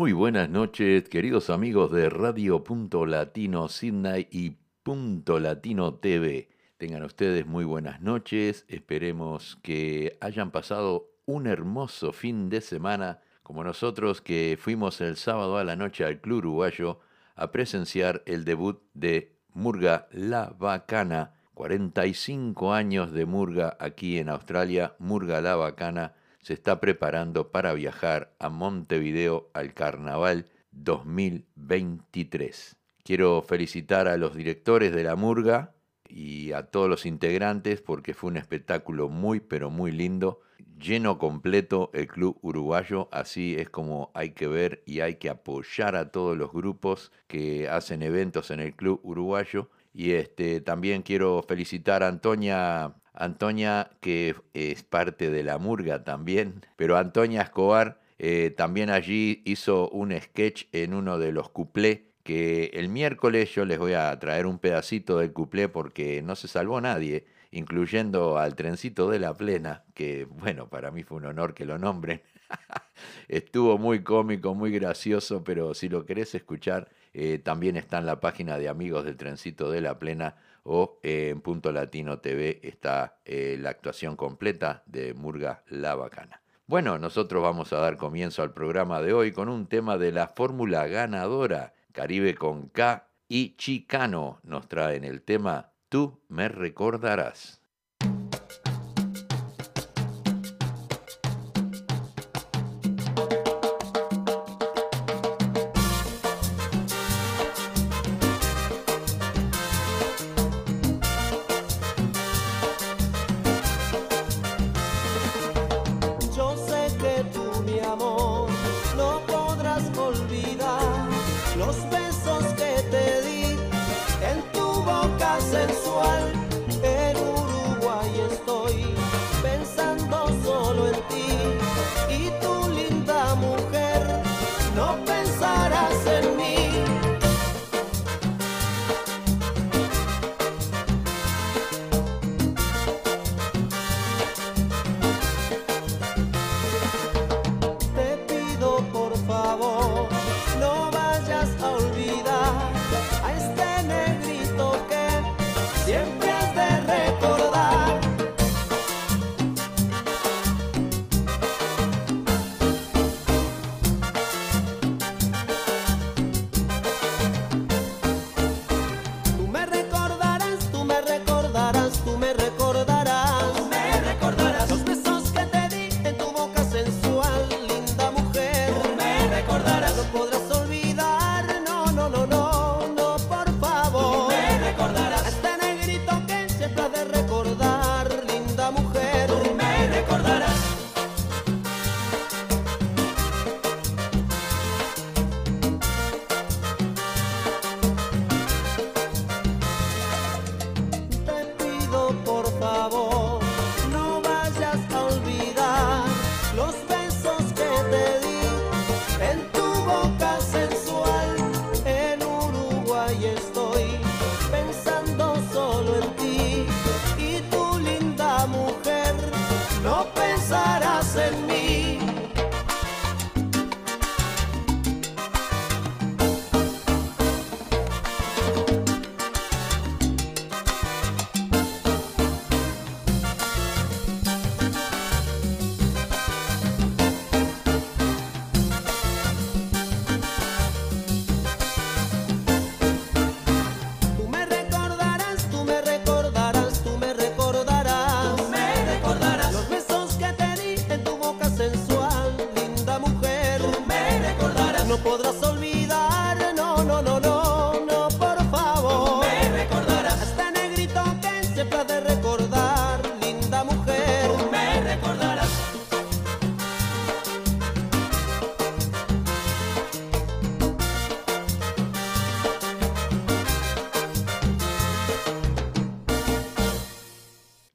Muy buenas noches, queridos amigos de Radio Punto Latino Sydney y Punto Latino TV. Tengan ustedes muy buenas noches. Esperemos que hayan pasado un hermoso fin de semana, como nosotros que fuimos el sábado a la noche al Club Uruguayo a presenciar el debut de Murga La Bacana. 45 años de Murga aquí en Australia. Murga La Bacana se está preparando para viajar a Montevideo al Carnaval 2023. Quiero felicitar a los directores de la Murga y a todos los integrantes porque fue un espectáculo muy pero muy lindo, lleno completo el club uruguayo, así es como hay que ver y hay que apoyar a todos los grupos que hacen eventos en el club uruguayo y este también quiero felicitar a Antonia Antonia, que es parte de la murga también, pero Antonia Escobar eh, también allí hizo un sketch en uno de los cuplés que el miércoles yo les voy a traer un pedacito del cuplé porque no se salvó nadie, incluyendo al trencito de la plena, que bueno, para mí fue un honor que lo nombren. Estuvo muy cómico, muy gracioso, pero si lo querés escuchar, eh, también está en la página de Amigos del Trencito de la Plena o eh, en Punto Latino TV está eh, la actuación completa de Murga La Bacana. Bueno, nosotros vamos a dar comienzo al programa de hoy con un tema de la fórmula ganadora, Caribe con K y Chicano nos traen el tema Tú me recordarás.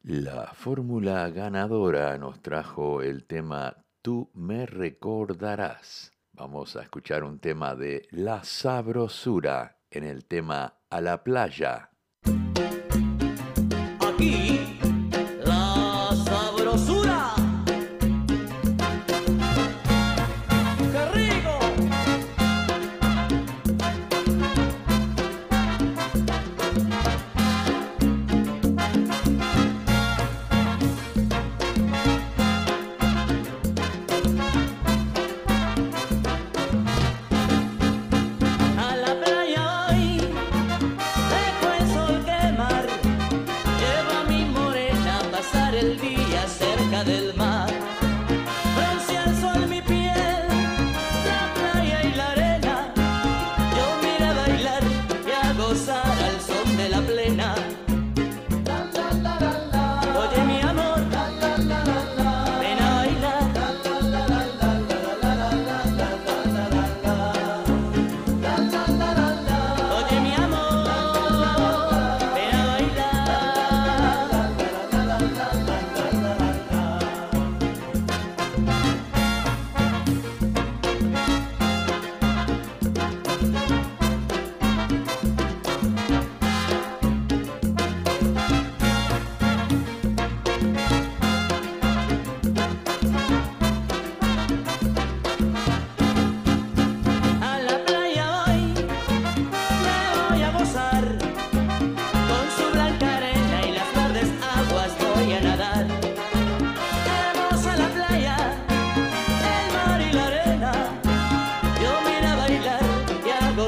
La fórmula ganadora nos trajo el tema Tú me recordarás. Vamos a escuchar un tema de La Sabrosura en el tema A la playa.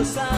side.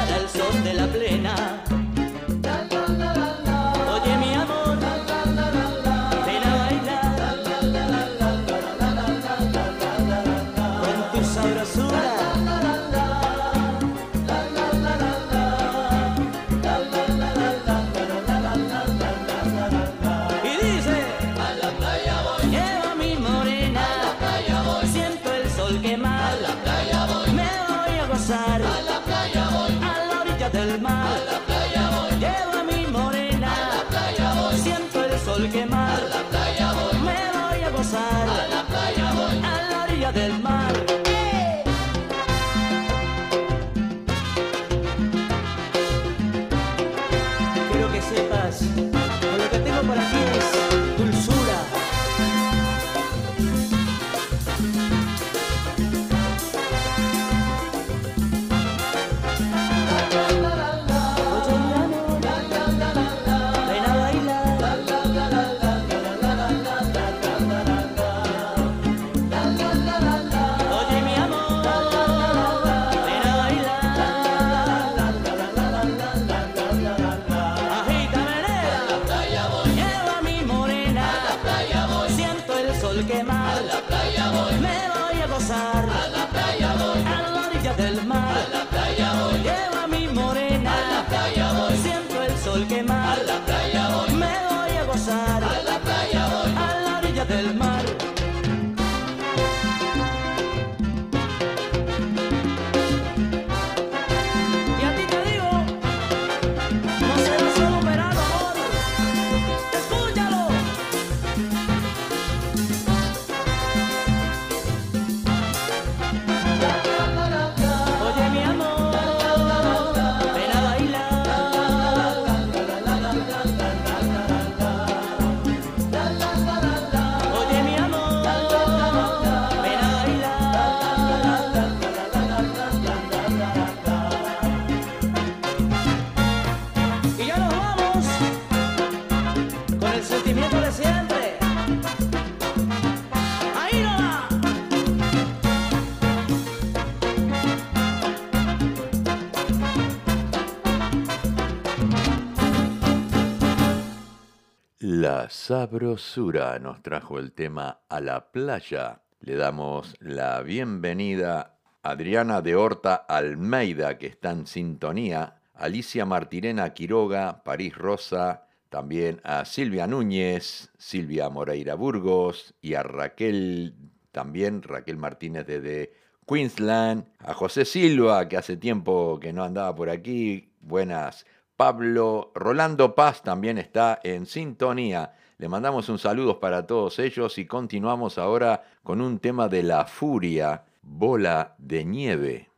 sabrosura nos trajo el tema a la playa. Le damos la bienvenida a Adriana de Horta Almeida, que está en sintonía, Alicia Martirena Quiroga, París Rosa, también a Silvia Núñez, Silvia Moreira Burgos y a Raquel, también Raquel Martínez desde Queensland, a José Silva, que hace tiempo que no andaba por aquí, buenas. Pablo Rolando Paz también está en sintonía. Le mandamos un saludo para todos ellos y continuamos ahora con un tema de la furia, bola de nieve.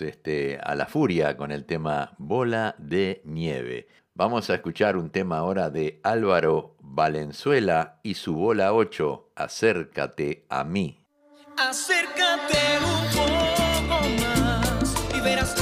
Este, a la furia con el tema Bola de Nieve. Vamos a escuchar un tema ahora de Álvaro Valenzuela y su bola 8, Acércate a mí. Acércate un poco más y verás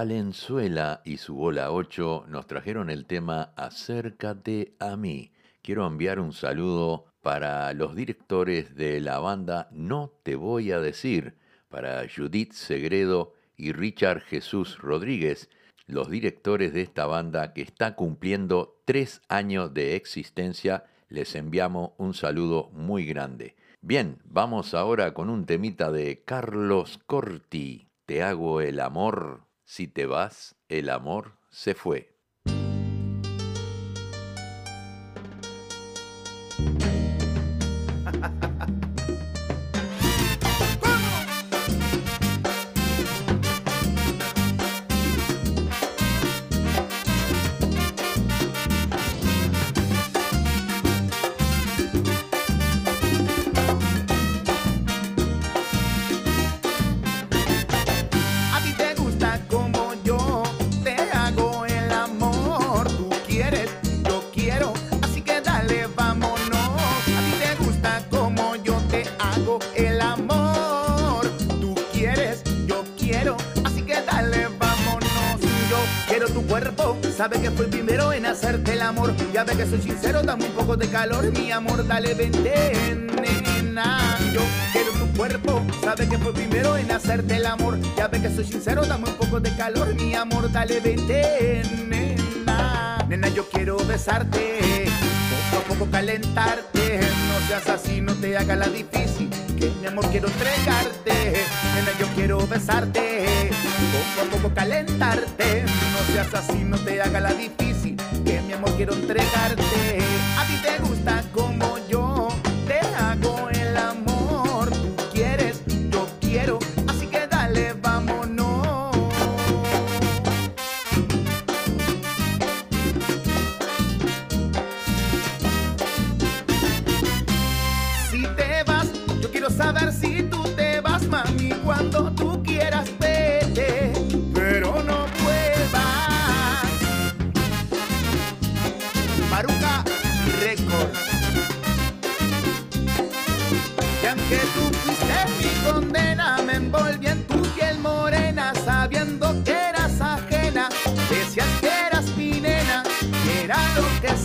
Valenzuela y su bola 8 nos trajeron el tema Acércate a mí. Quiero enviar un saludo para los directores de la banda No Te Voy a Decir, para Judith Segredo y Richard Jesús Rodríguez, los directores de esta banda que está cumpliendo tres años de existencia. Les enviamos un saludo muy grande. Bien, vamos ahora con un temita de Carlos Corti. Te hago el amor, si te vas, el amor se fue. Sabe que fui primero en hacerte el amor. Ya ve que soy sincero, dame un poco de calor, mi amor, dale, vente, nena. Yo quiero tu cuerpo, sabe que fue primero en hacerte el amor. Ya ve que soy sincero, dame un poco de calor, mi amor, dale, vente, nena. Nena, yo quiero besarte, poco a poco calentarte. No seas así, no te hagas la difícil, que mi amor quiero entregarte. Nena, yo quiero besarte, poco a poco calentarte. No seas así, no te hagas la difícil, que mi amor quiero entregarte. A ti te gusta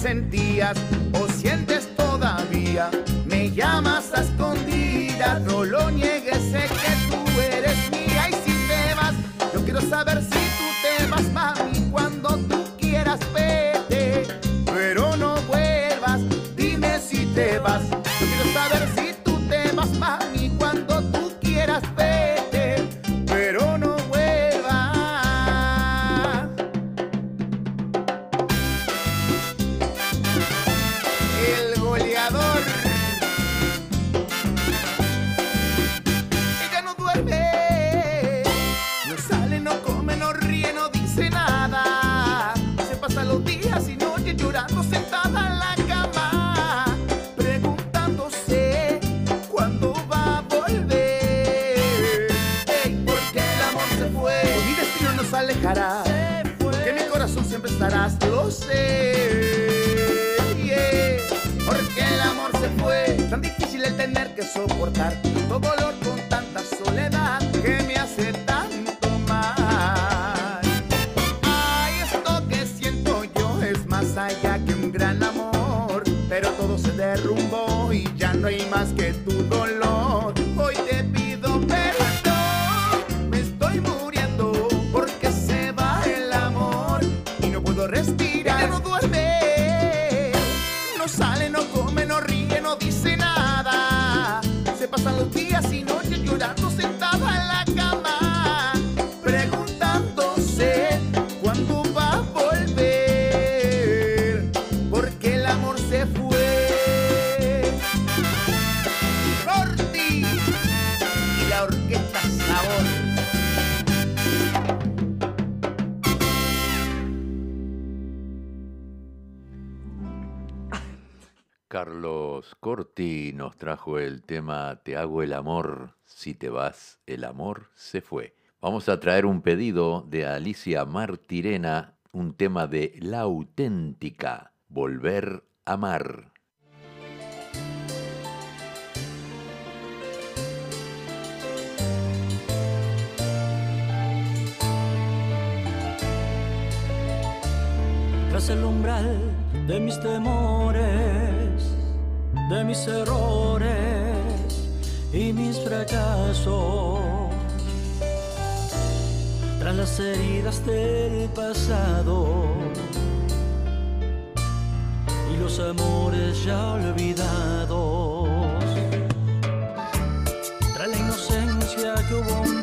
sentías o sientes todavía. Me llamas a escondidas, no lo niegues, sé que nos trajo el tema Te hago el amor, si te vas, el amor se fue. Vamos a traer un pedido de Alicia Martirena, un tema de La auténtica, Volver a amar. Tras el umbral de mis temores de mis errores y mis fracasos. Tras las heridas del pasado y los amores ya olvidados. Tras la inocencia que hubo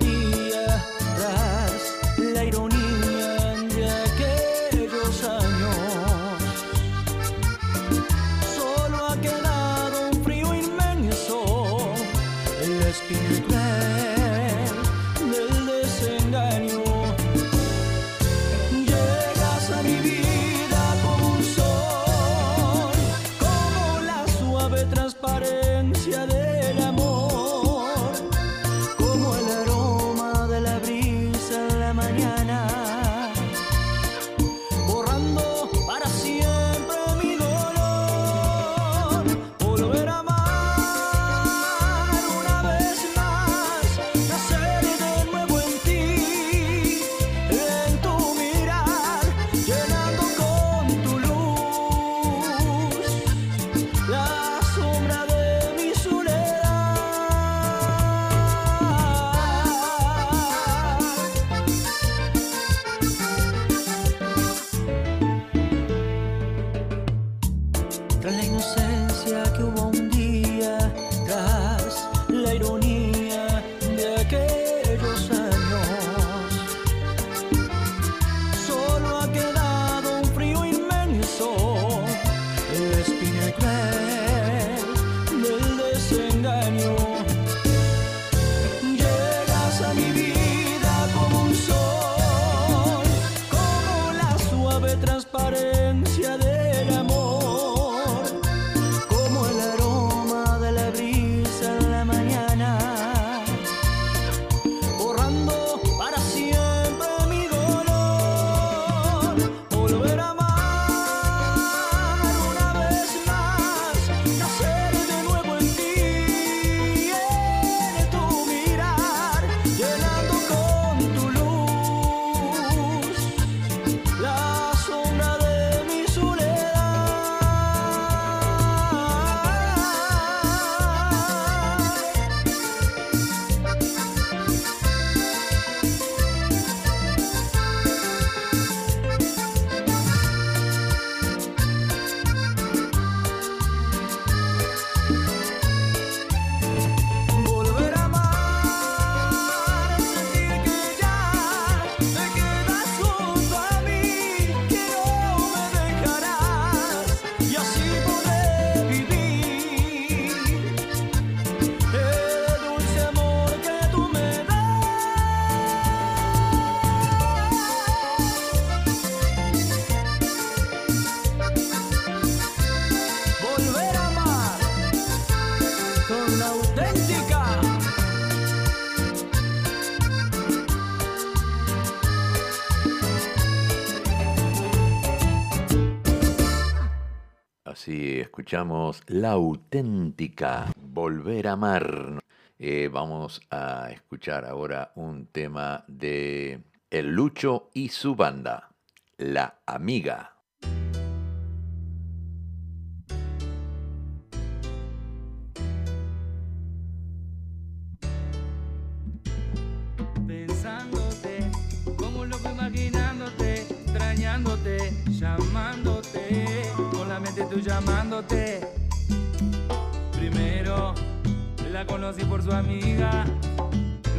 Así escuchamos la auténtica Volver a amar. Eh, vamos a escuchar ahora un tema de El Lucho y su banda, La Amiga. Conocí por su amiga,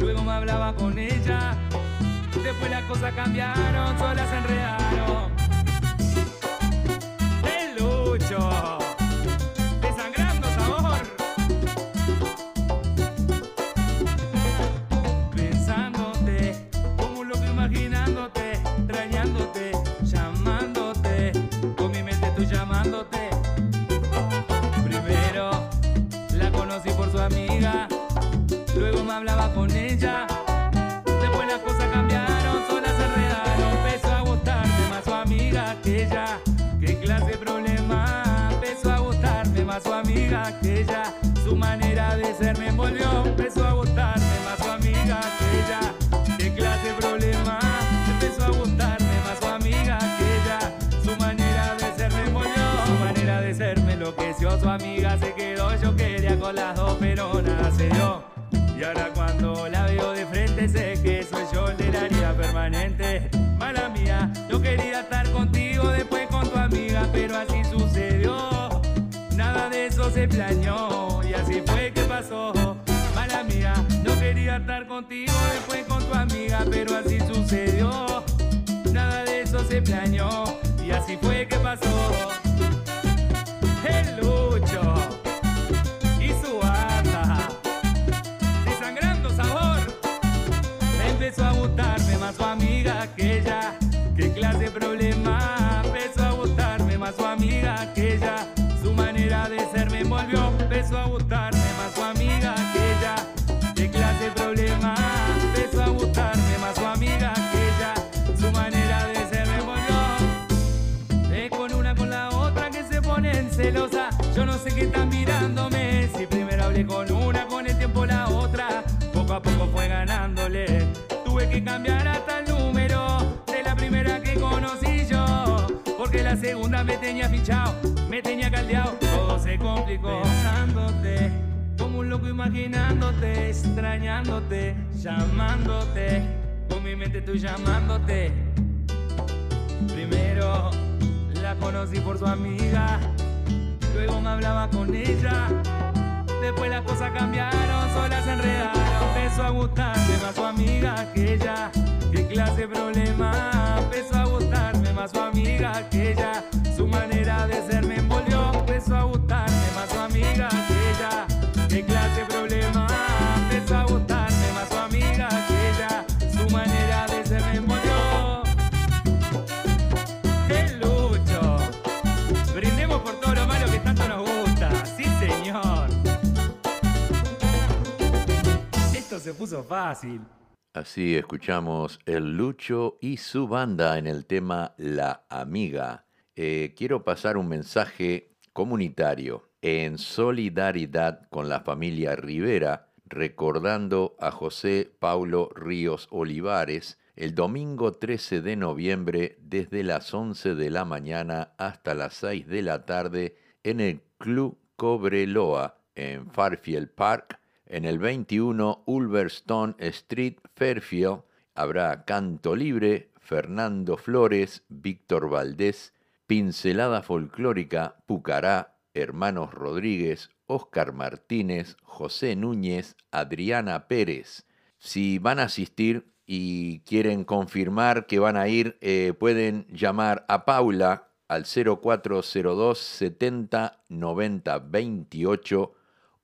luego me hablaba con ella, después las cosas cambiaron, solas se enredaron. El lucho, amiga, luego me hablaba con ella, después las cosas cambiaron, solas se enredaron, empezó a gustarme más su amiga que ella, qué clase de problema, empezó a gustarme más su amiga que ella, su manera de ser me envolvió, empezó a gustarme más su amiga que ella, qué clase de problema, empezó a gustarme más su amiga que ella, su manera de ser me envolvió, su manera de ser me enloqueció, su amiga se quedó, yo con las dos pero nada se dio. Y ahora cuando la veo de frente sé que soy yo el de la herida permanente. Mala mía, no quería estar contigo después con tu amiga, pero así sucedió. Nada de eso se planeó y así fue que pasó. Mala mía, no quería estar contigo después con tu amiga, pero así sucedió. Nada de eso se planeó y así fue que pasó. Empezó a gustarme más su amiga que ella. Qué clase de problema. Empezó a gustarme más su amiga que ella. Su manera de ser me envolvió. Es con una con la otra que se ponen celosa. Yo no sé qué están mirándome. Si primero hablé con una, con el tiempo la otra. Poco a poco fue ganándole. Tuve que cambiar hasta el número de la primera que conocí yo. Porque la segunda me tenía fichado. Pensándote, como un loco imaginándote, extrañándote, llamándote. Con mi mente estoy llamándote. Primero la conocí por su amiga, luego me hablaba con ella. Después las cosas cambiaron, solas se enredaron. Empezó a gustarme más su amiga que ella. Qué clase de problema. Empezó a gustarme más su amiga que ella. Su manera de ser me envolvió. Empezó a su amiga clase de problema. Empezó a gustarme más su amiga que ella. Su manera de ser me envolvió. ¡Qué lucho! Brindemos por todo lo malo que tanto nos gusta. Sí, señor. Esto se puso fácil. Así escuchamos El Lucho y su banda en el tema La Amiga. Eh, quiero pasar un mensaje comunitario en solidaridad con la familia Rivera, recordando a José Paulo Ríos Olivares el domingo 13 de noviembre desde las 11 de la mañana hasta las 6 de la tarde en el Club Cobreloa en Farfield Park, en el 21 Ulverstone Street, Fairfield. Habrá canto libre, Fernando Flores, Víctor Valdés, pincelada folclórica, Pucará, Hermanos Rodríguez, Óscar Martínez, José Núñez, Adriana Pérez. Si van a asistir y quieren confirmar que van a ir, eh, pueden llamar a Paula al 0402 70 90 28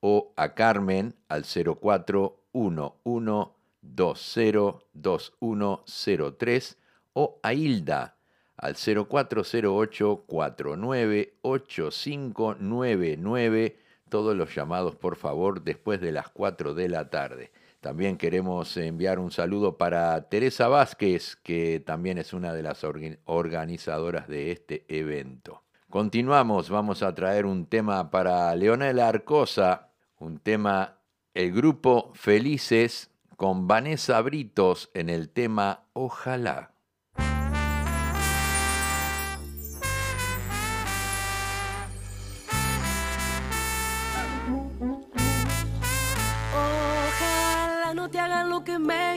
o a Carmen al 0411 20 2103 o a Hilda al 0408498599, todos los llamados por favor después de las 4 de la tarde. También queremos enviar un saludo para Teresa Vázquez, que también es una de las organizadoras de este evento. Continuamos, vamos a traer un tema para Leonel Arcosa, un tema, el grupo Felices, con Vanessa Britos en el tema Ojalá.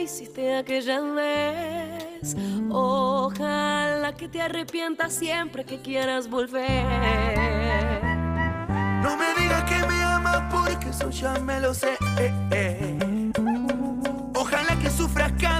hiciste aquella vez. Ojalá que te arrepientas siempre que quieras volver. No me digas que me amas porque eso ya me lo sé. Eh, eh. Ojalá que sufras cada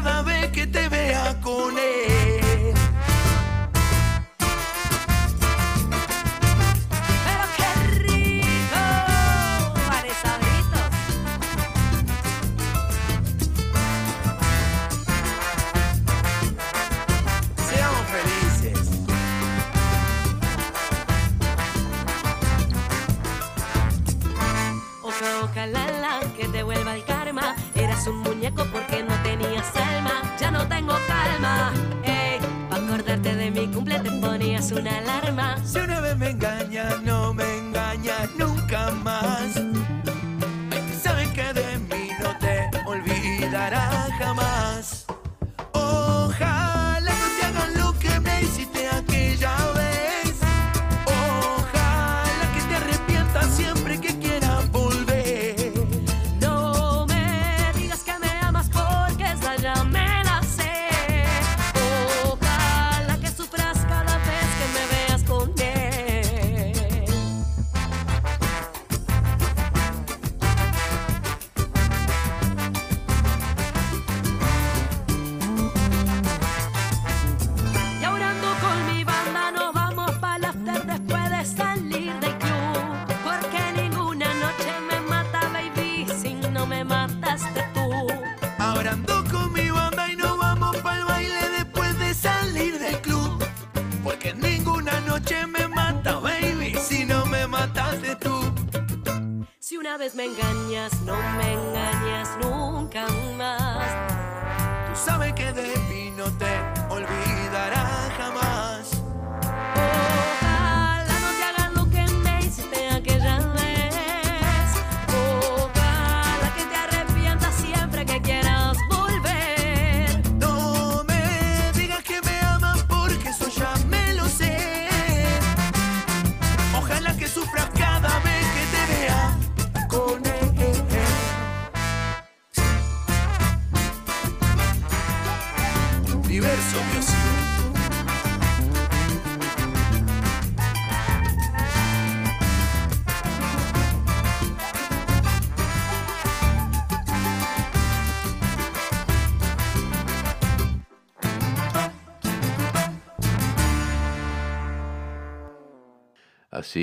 sabe que de mí te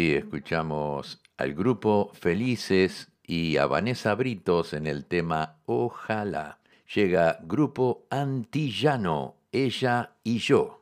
Escuchamos al grupo Felices y a Vanessa Britos en el tema Ojalá. Llega grupo Antillano, ella y yo.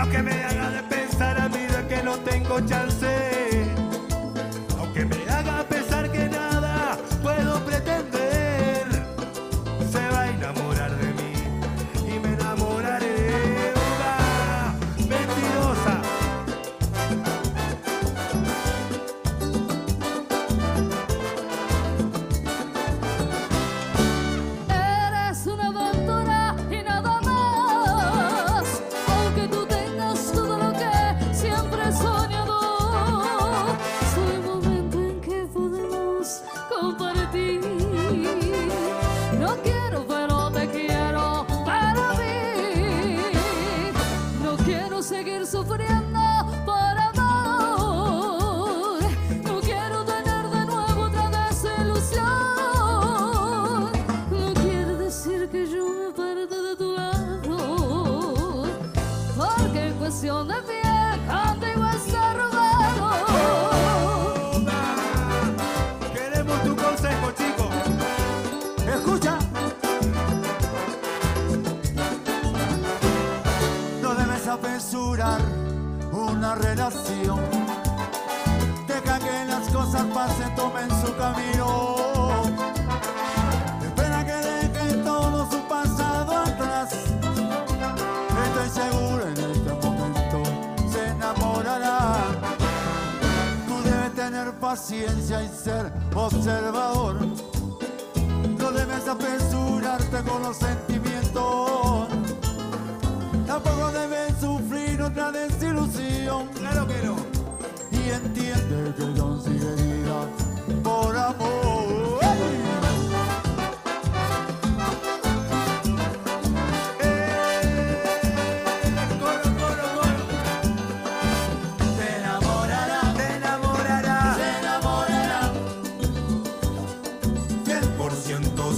Aunque me haga de pensar a vida que no tengo chance.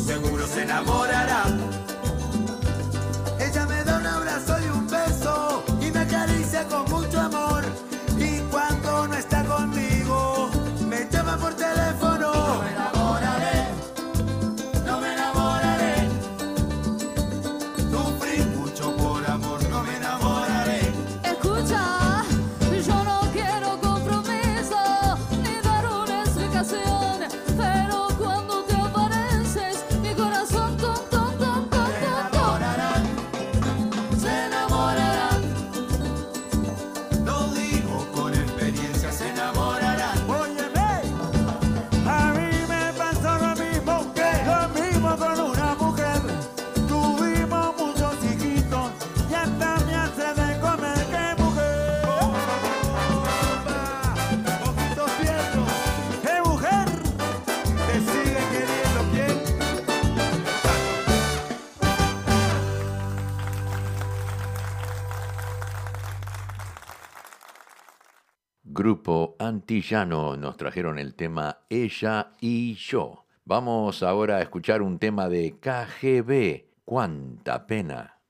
seguro se enamorarán. Antillano nos trajeron el tema Ella y yo. Vamos ahora a escuchar un tema de KGB, Cuánta pena.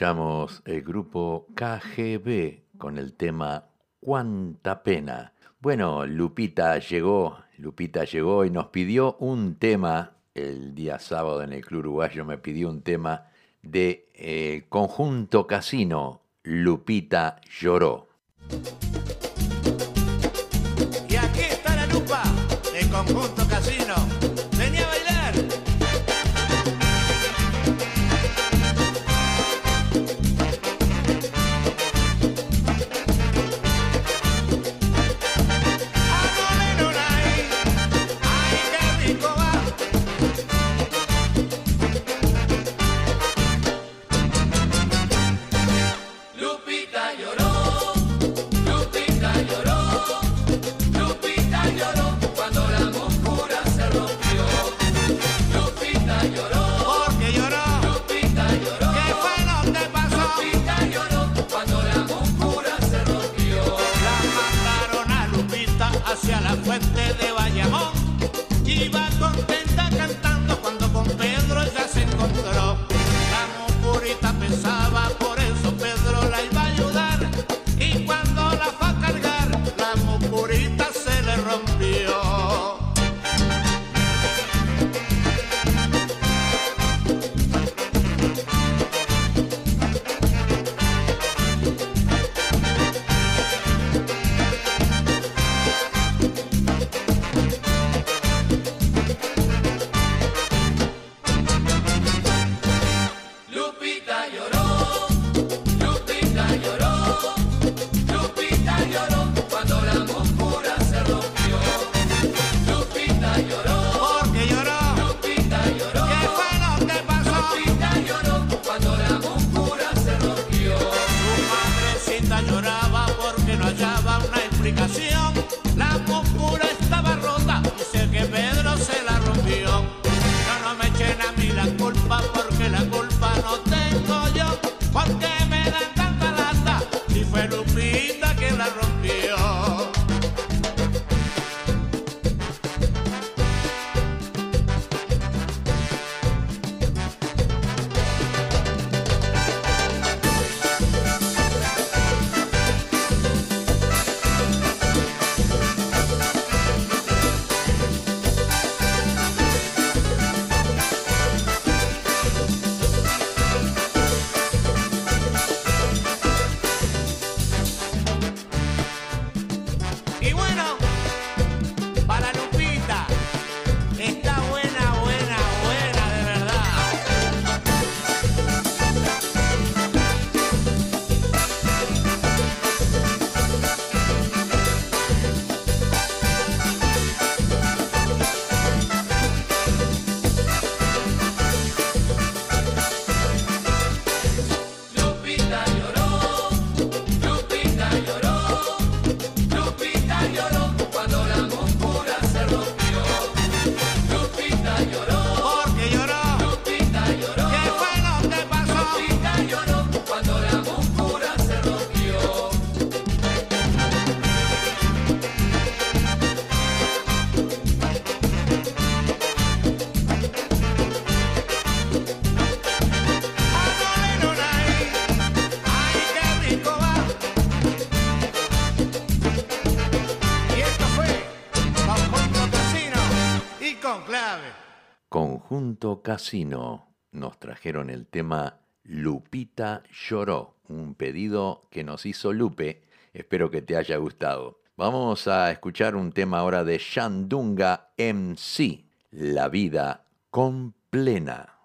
escuchamos el grupo KGB con el tema Cuánta pena. Bueno, Lupita llegó, Lupita llegó y nos pidió un tema el día sábado en el Club Uruguayo, me pidió un tema de eh, Conjunto Casino, Lupita lloró. Y aquí está la lupa de Conjunto casino. Casino nos trajeron el tema Lupita lloró, un pedido que nos hizo Lupe. Espero que te haya gustado. Vamos a escuchar un tema ahora de Shandunga MC, La vida con plena.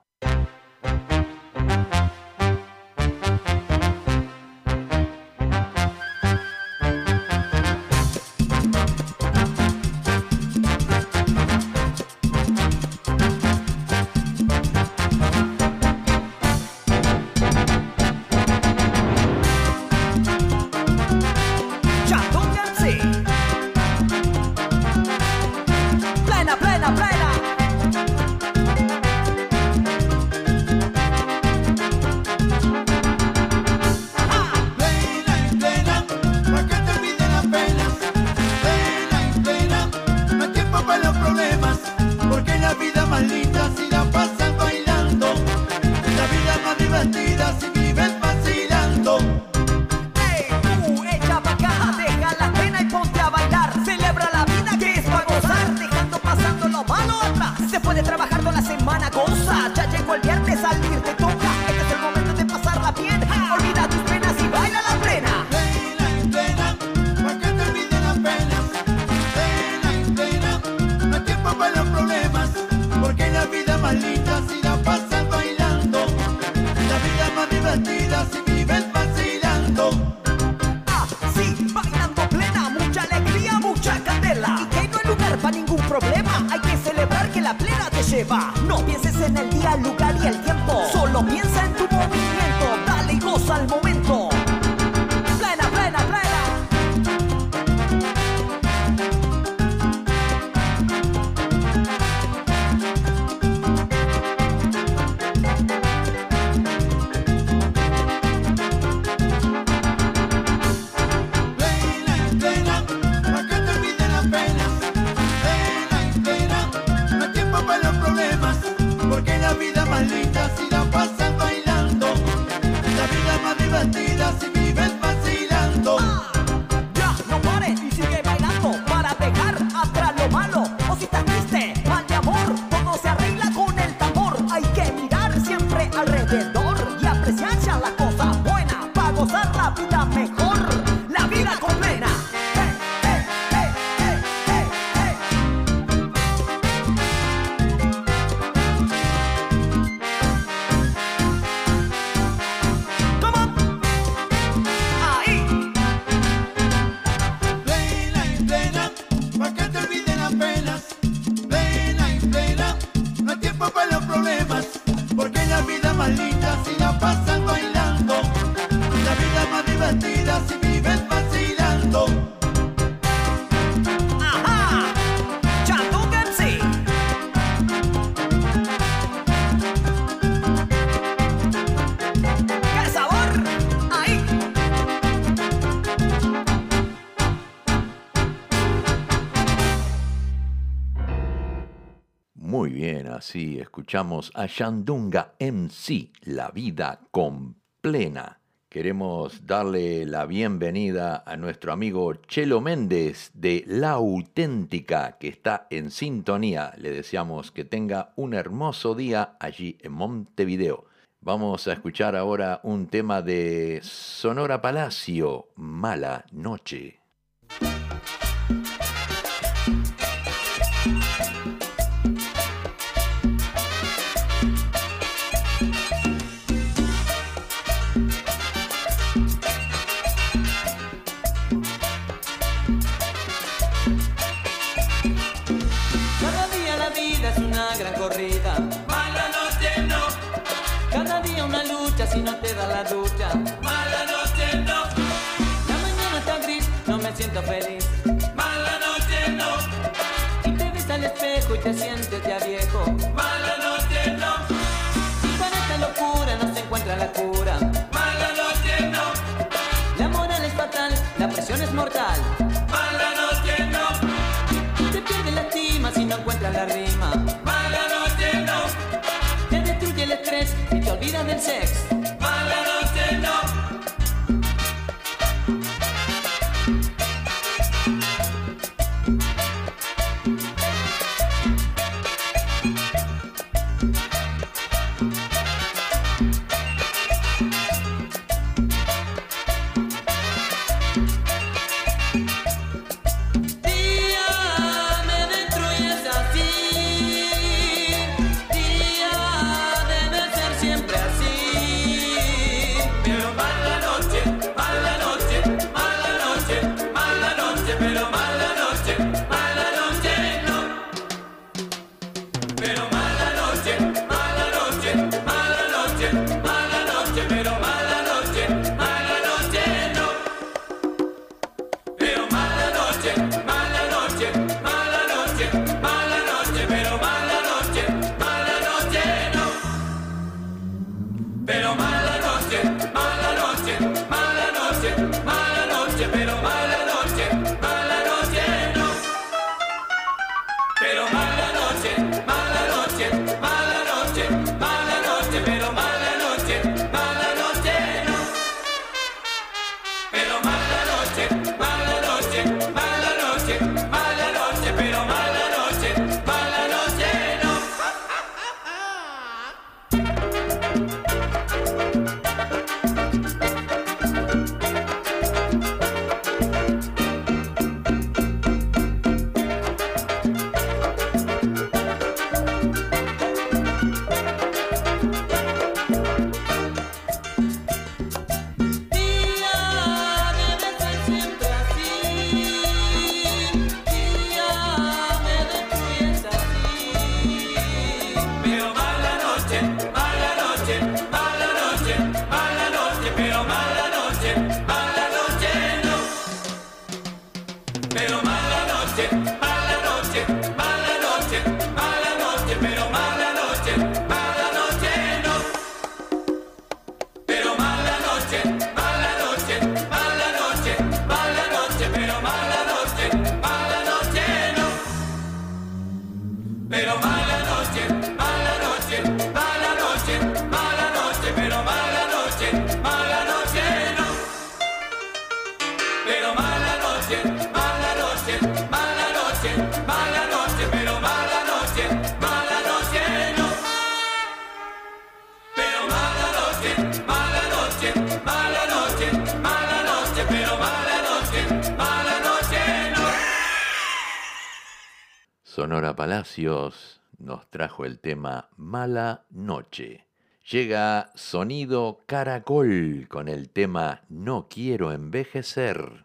la vida más linda si la pasas Escuchamos a Shandunga MC, La Vida con Plena. Queremos darle la bienvenida a nuestro amigo Chelo Méndez de La Auténtica, que está en sintonía. Le deseamos que tenga un hermoso día allí en Montevideo. Vamos a escuchar ahora un tema de Sonora Palacio, Mala Noche. si no te da la ducha. Mala noche no. La mañana está gris, no me siento feliz. Mala noche no. Y te ves al espejo y te sientes ya viejo. Sonora Palacios nos trajo el tema Mala Noche. Llega Sonido Caracol con el tema No quiero envejecer.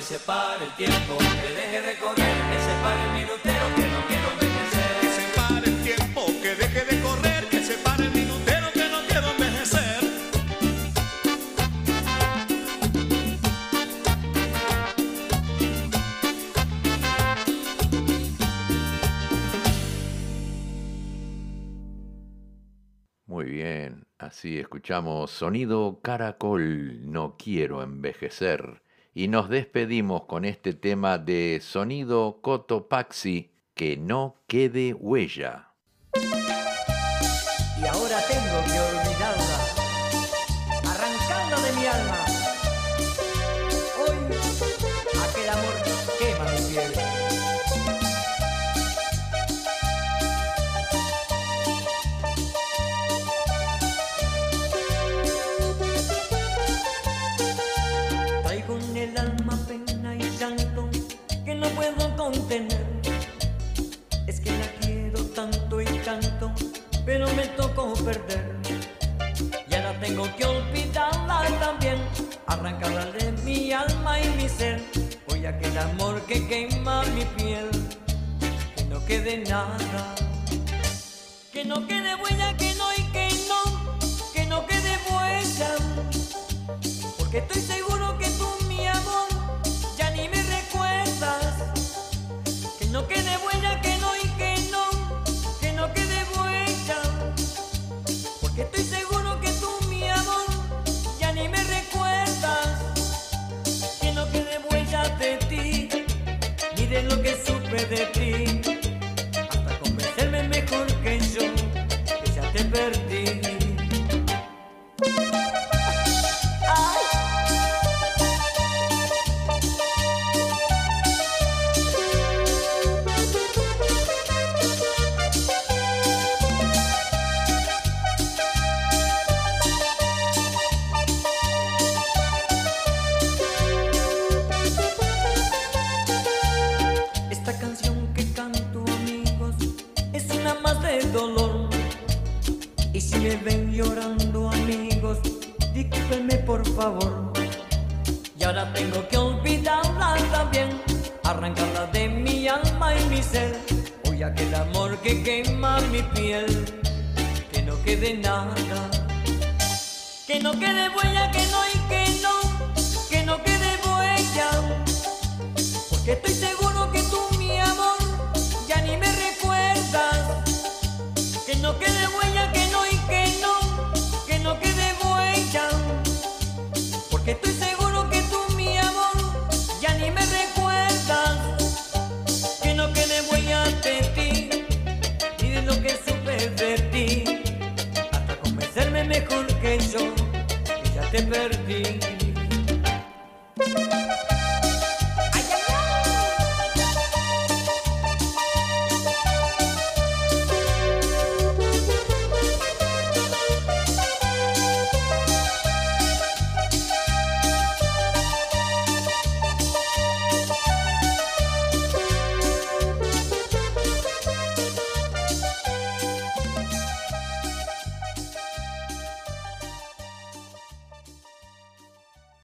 que se pare el tiempo, que deje de correr, que se pare el minutero, que no quiero envejecer. Que se pare el tiempo, que deje de correr, que se pare el minutero, que no quiero envejecer. Muy bien, así escuchamos Sonido Caracol, no quiero envejecer y nos despedimos con este tema de sonido Cotopaxi, que no quede huella. tocó perder. Ya la tengo que olvidarla también, arrancarla de mi alma y mi ser. Voy a aquel amor que quema mi piel, que no quede nada. Que no quede huella, que no y que no, que no quede huella. Porque estoy seguro que tú, mi amor, ya ni me recuerdas. Que no quede huella. Estoy seguro que tú, mi amor, ya ni me recuerdas. Que no quede huellas de ti, ni de lo que supe de ti. Hasta convencerme mejor que yo.